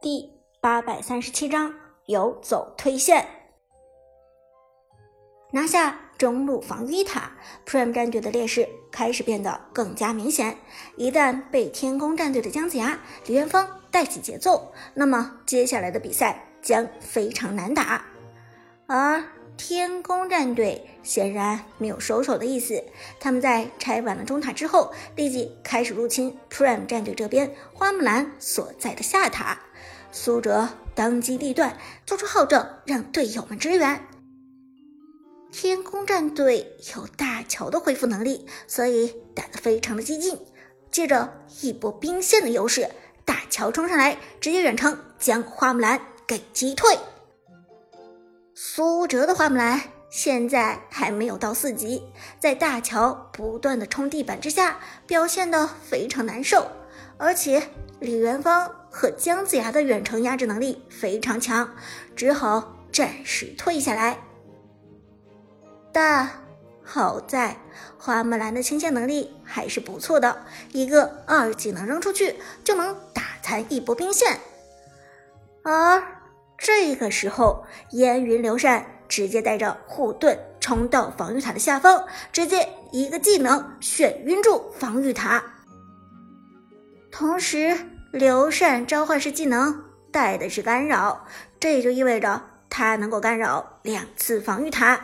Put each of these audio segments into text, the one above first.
第八百三十七章游走推线，拿下中路防御塔，Prime 战队的劣势开始变得更加明显。一旦被天宫战队的姜子牙、李元芳带起节奏，那么接下来的比赛将非常难打。而天宫战队显然没有收手的意思，他们在拆完了中塔之后，立即开始入侵 Prime 战队这边花木兰所在的下塔。苏哲当机立断，做出号召，让队友们支援。天宫战队有大乔的恢复能力，所以打得非常的激进。借着一波兵线的优势，大乔冲上来，直接远程将花木兰给击退。苏哲的花木兰现在还没有到四级，在大乔不断的冲地板之下，表现的非常难受，而且李元芳。和姜子牙的远程压制能力非常强，只好暂时退下来。但好在花木兰的清线能力还是不错的，一个二技能扔出去就能打残一波兵线。而这个时候，烟云流扇直接带着护盾冲到防御塔的下方，直接一个技能眩晕住防御塔，同时。流扇召唤师技能带的是干扰，这也就意味着它能够干扰两次防御塔。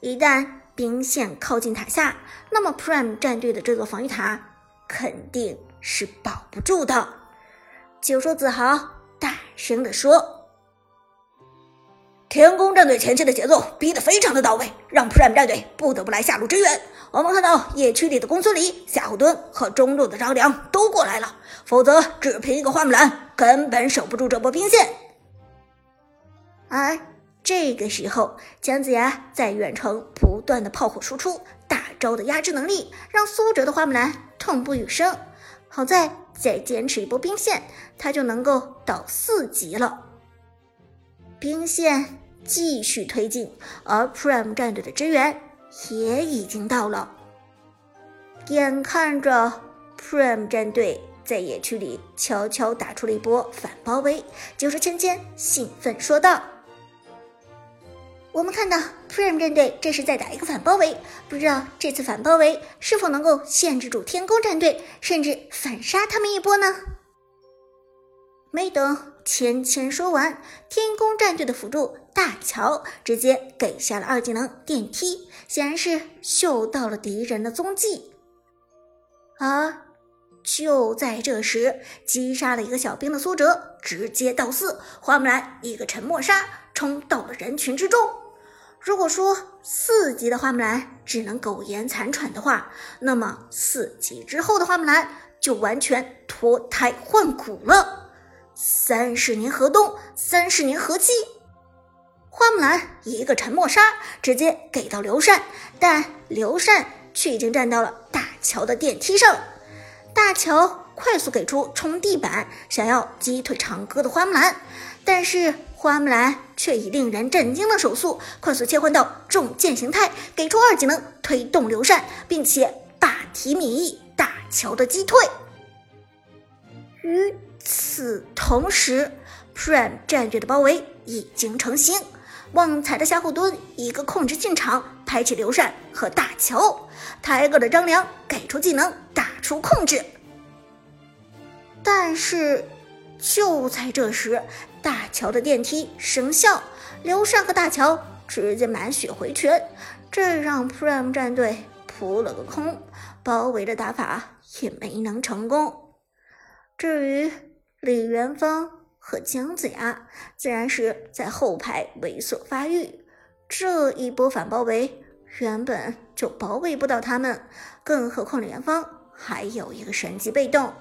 一旦兵线靠近塔下，那么 Prime 战队的这座防御塔肯定是保不住的。九叔子豪大声地说。天宫战队前期的节奏逼得非常的到位，让 Prime 战队不得不来下路支援。我们看到野区里的公孙离、夏侯惇和中路的张良都过来了，否则只凭一个花木兰根本守不住这波兵线。而这个时候，姜子牙在远程不断的炮火输出，大招的压制能力让苏哲的花木兰痛不欲生。好在再坚持一波兵线，他就能够到四级了。兵线继续推进，而 Prime 战队的支援也已经到了。眼看着 Prime 战队在野区里悄悄打出了一波反包围，九叔芊芊兴奋说道：“我们看到 Prime 战队这是在打一个反包围，不知道这次反包围是否能够限制住天宫战队，甚至反杀他们一波呢？”没等。芊芊说完，天宫战队的辅助大乔直接给下了二技能电梯，显然是嗅到了敌人的踪迹。而就在这时，击杀了一个小兵的苏哲直接到四，花木兰一个沉默杀冲到了人群之中。如果说四级的花木兰只能苟延残喘的话，那么四级之后的花木兰就完全脱胎换骨了。三十年河东，三十年河西。花木兰一个沉默杀，直接给到刘禅，但刘禅却已经站到了大乔的电梯上。大乔快速给出冲地板，想要击退长歌的花木兰，但是花木兰却以令人震惊的手速快速切换到重剑形态，给出二技能推动刘禅，并且大提米大乔的击退。与此同时，Prime 战队的包围已经成型。旺财的夏侯惇一个控制进场，拍起刘禅和大乔。抬个的张良给出技能，打出控制。但是就在这时，大乔的电梯生效，刘禅和大乔直接满血回拳，这让 Prime 战队扑了个空，包围的打法也没能成功。至于，李元芳和姜子牙自然是在后排猥琐发育，这一波反包围原本就包围不到他们，更何况李元芳还有一个神级被动。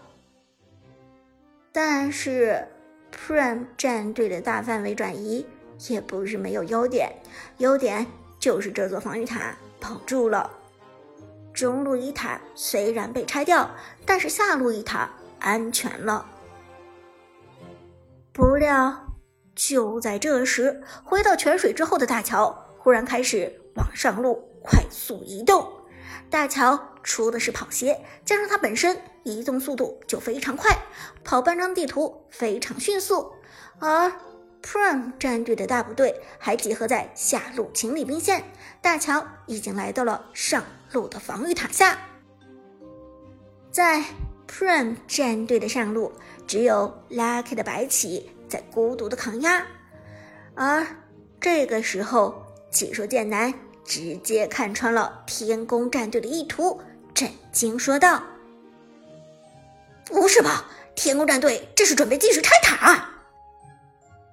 但是 Prime 战队的大范围转移也不是没有优点，优点就是这座防御塔保住了。中路一塔虽然被拆掉，但是下路一塔安全了。不料，就在这时，回到泉水之后的大乔忽然开始往上路快速移动。大乔出的是跑鞋，加上他本身移动速度就非常快，跑半张地图非常迅速。而 Prime 战队的大部队还集合在下路清理兵线，大乔已经来到了上路的防御塔下。在 Prime 战队的上路，只有 Lucky 的白起在孤独的抗压，而这个时候，解说剑南直接看穿了天宫战队的意图，震惊说道：“不是吧？天宫战队这是准备继续拆塔？”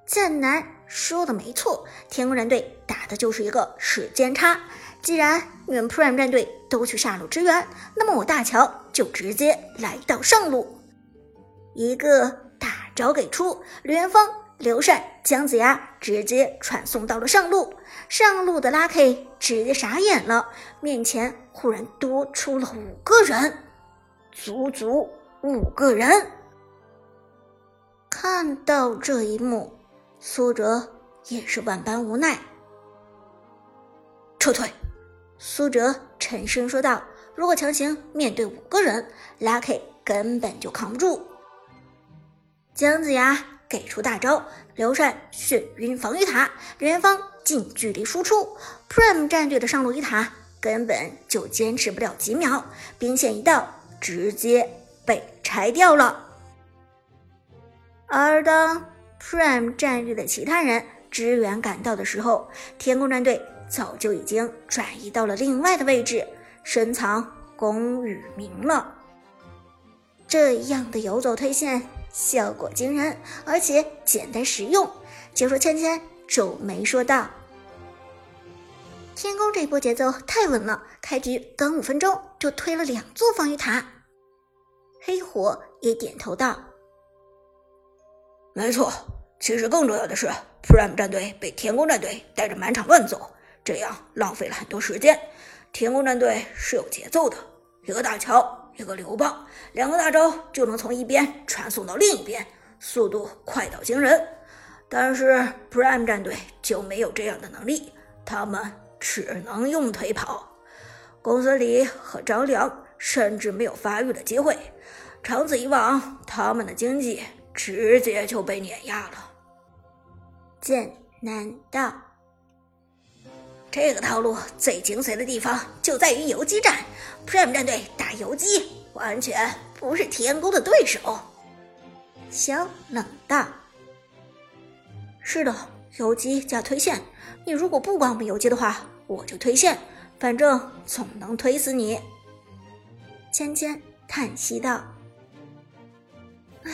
剑南说的没错，天宫战队打的就是一个时间差。既然你们 Prime 战队都去下路支援，那么我大乔就直接来到上路，一个大招给出，刘元芳、刘禅、姜子牙直接传送到了上路。上路的 Lucky 直接傻眼了，面前忽然多出了五个人，足足五个人。看到这一幕，苏哲也是万般无奈，撤退。苏哲沉声说道：“如果强行面对五个人，Lucky 根本就扛不住。”姜子牙给出大招，刘禅眩晕防御塔，元芳近距离输出，Prime 战队的上路一塔根本就坚持不了几秒，兵线一到，直接被拆掉了。而当 Prime 战队的其他人支援赶到的时候，天宫战队。早就已经转移到了另外的位置，深藏功与名了。这样的游走推线效果惊人，而且简单实用。解说芊芊皱眉说道：“天宫这波节奏太稳了，开局刚五分钟就推了两座防御塔。”黑火也点头道：“没错，其实更重要的是，Prime 战队被天宫战队带着满场乱走。”这样浪费了很多时间。天宫战队是有节奏的，一个大乔，一个刘邦，两个大招就能从一边传送到另一边，速度快到惊人。但是 Prime 战队就没有这样的能力，他们只能用腿跑。公孙离和张良甚至没有发育的机会，长此以往，他们的经济直接就被碾压了。剑南道。这个套路最精髓的地方就在于游击战，Prime 战队打游击完全不是天宫的对手。小冷道：“是的，游击加推线。你如果不管我们游击的话，我就推线，反正总能推死你。”芊芊叹息道：“唉，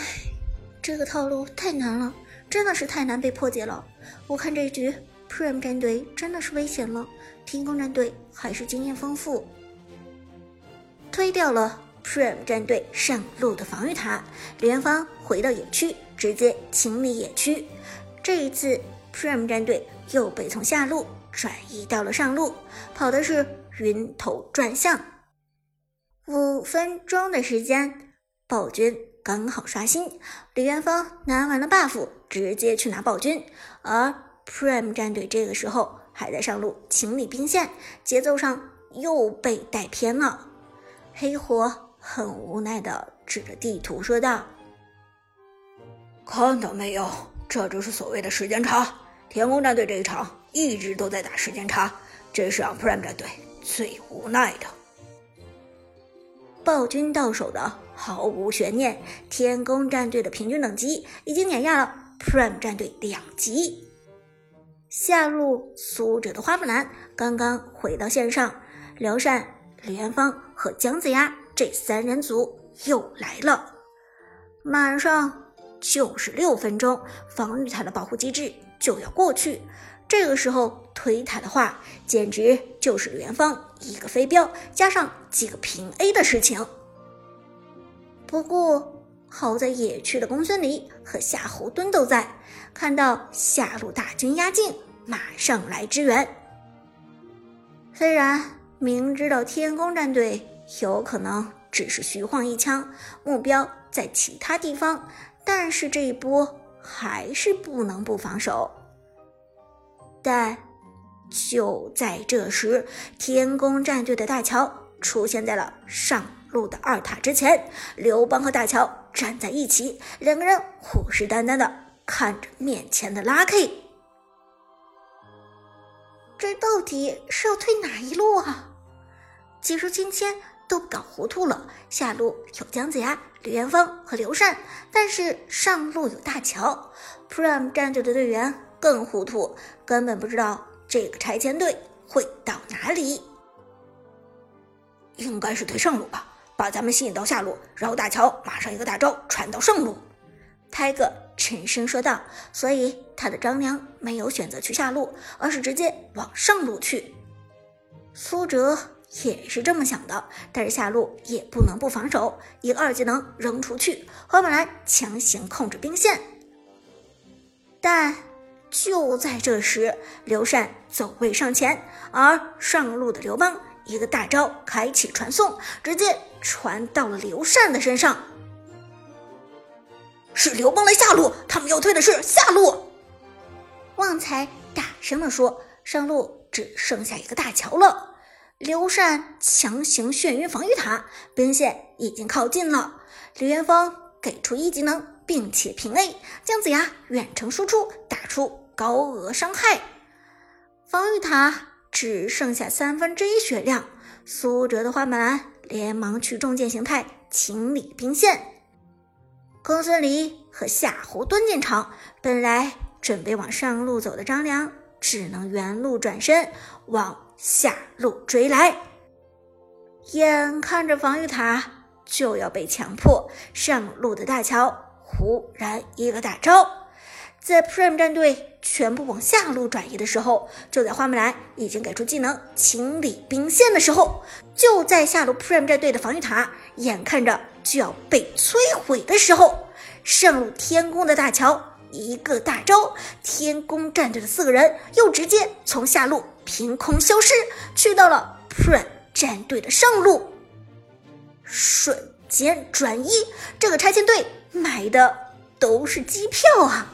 这个套路太难了，真的是太难被破解了。我看这局。” Prime 战队真的是危险了，天空战队还是经验丰富，推掉了 Prime 战队上路的防御塔，李元芳回到野区直接清理野区。这一次 Prime 战队又被从下路转移到了上路，跑的是晕头转向。五分钟的时间，暴君刚好刷新，李元芳拿完了 buff，直接去拿暴君，而。Prime 战队这个时候还在上路清理兵线，节奏上又被带偏了。黑火很无奈的指着地图说道：“看到没有，这就是所谓的时间差。天空战队这一场一直都在打时间差，这是让 Prime 战队最无奈的。暴君到手的毫无悬念，天宫战队的平均等级已经碾压了 Prime 战队两级。”下路苏哲的花木兰刚刚回到线上，刘禅、李元芳和姜子牙这三人组又来了。马上就是六分钟，防御塔的保护机制就要过去。这个时候推塔的话，简直就是元芳一个飞镖加上几个平 A 的事情。不过。好在野区的公孙离和夏侯惇都在，看到下路大军压境，马上来支援。虽然明知道天宫战队有可能只是虚晃一枪，目标在其他地方，但是这一波还是不能不防守。但就在这时，天宫战队的大乔出现在了上路的二塔之前，刘邦和大乔。站在一起，两个人虎视眈眈的看着面前的 Lucky，这到底是要退哪一路啊？急如今天都搞糊涂了。下路有姜子牙、李元芳和刘禅，但是上路有大乔，Prime 战队的队员更糊涂，根本不知道这个拆迁队会到哪里。应该是退上路吧，把咱们吸引到下路，然后大乔马上一个大招传到上路。泰哥沉声说道：“所以他的张良没有选择去下路，而是直接往上路去。”苏哲也是这么想的，但是下路也不能不防守，一个二技能扔出去，花木兰强行控制兵线。但就在这时，刘禅走位上前，而上路的刘邦一个大招开启传送，直接传到了刘禅的身上。是刘邦来下路，他们要推的是下路。旺财大声地说：“上路只剩下一个大桥了。”刘禅强行眩晕防御塔，兵线已经靠近了。李元芳给出一技能，并且平 A，姜子牙远程输出，打出高额伤害。防御塔只剩下三分之一血量，苏哲的花木兰连忙去重剑形态清理兵线。公孙离和夏侯惇进场，本来准备往上路走的张良，只能原路转身往下路追来。眼看着防御塔就要被强迫，上路的大乔忽然一个大招，在 Prime 战队全部往下路转移的时候，就在花木兰已经给出技能清理兵线的时候，就在下路 Prime 战队的防御塔眼看着。就要被摧毁的时候，上路天宫的大乔一个大招，天宫战队的四个人又直接从下路凭空消失，去到了 Prime 战队的上路，瞬间转移。这个拆迁队买的都是机票啊！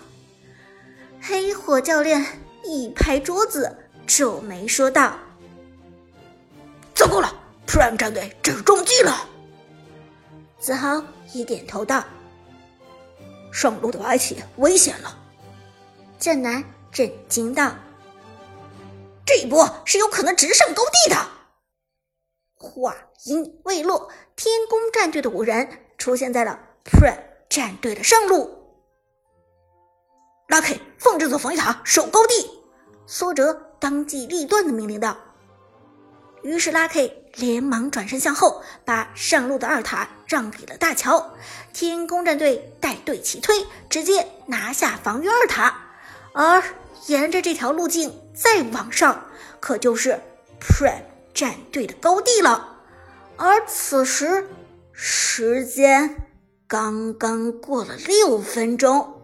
黑火教练一拍桌子，皱眉说道：“糟糕了，Prime 战队这是中计了。”子豪也点头道：“上路的白起危险了。”剑南震惊道：“这一波是有可能直上高地的。”话音未落，天宫战队的五人出现在了 Prime 战队的上路。拉 K，放这座防御塔守高地。苏哲当机立断的命令道。于是拉 K 连忙转身向后，把上路的二塔让给了大乔。天宫战队带队起推，直接拿下防御二塔。而沿着这条路径再往上，可就是 Prime 战队的高地了。而此时，时间刚刚过了六分钟。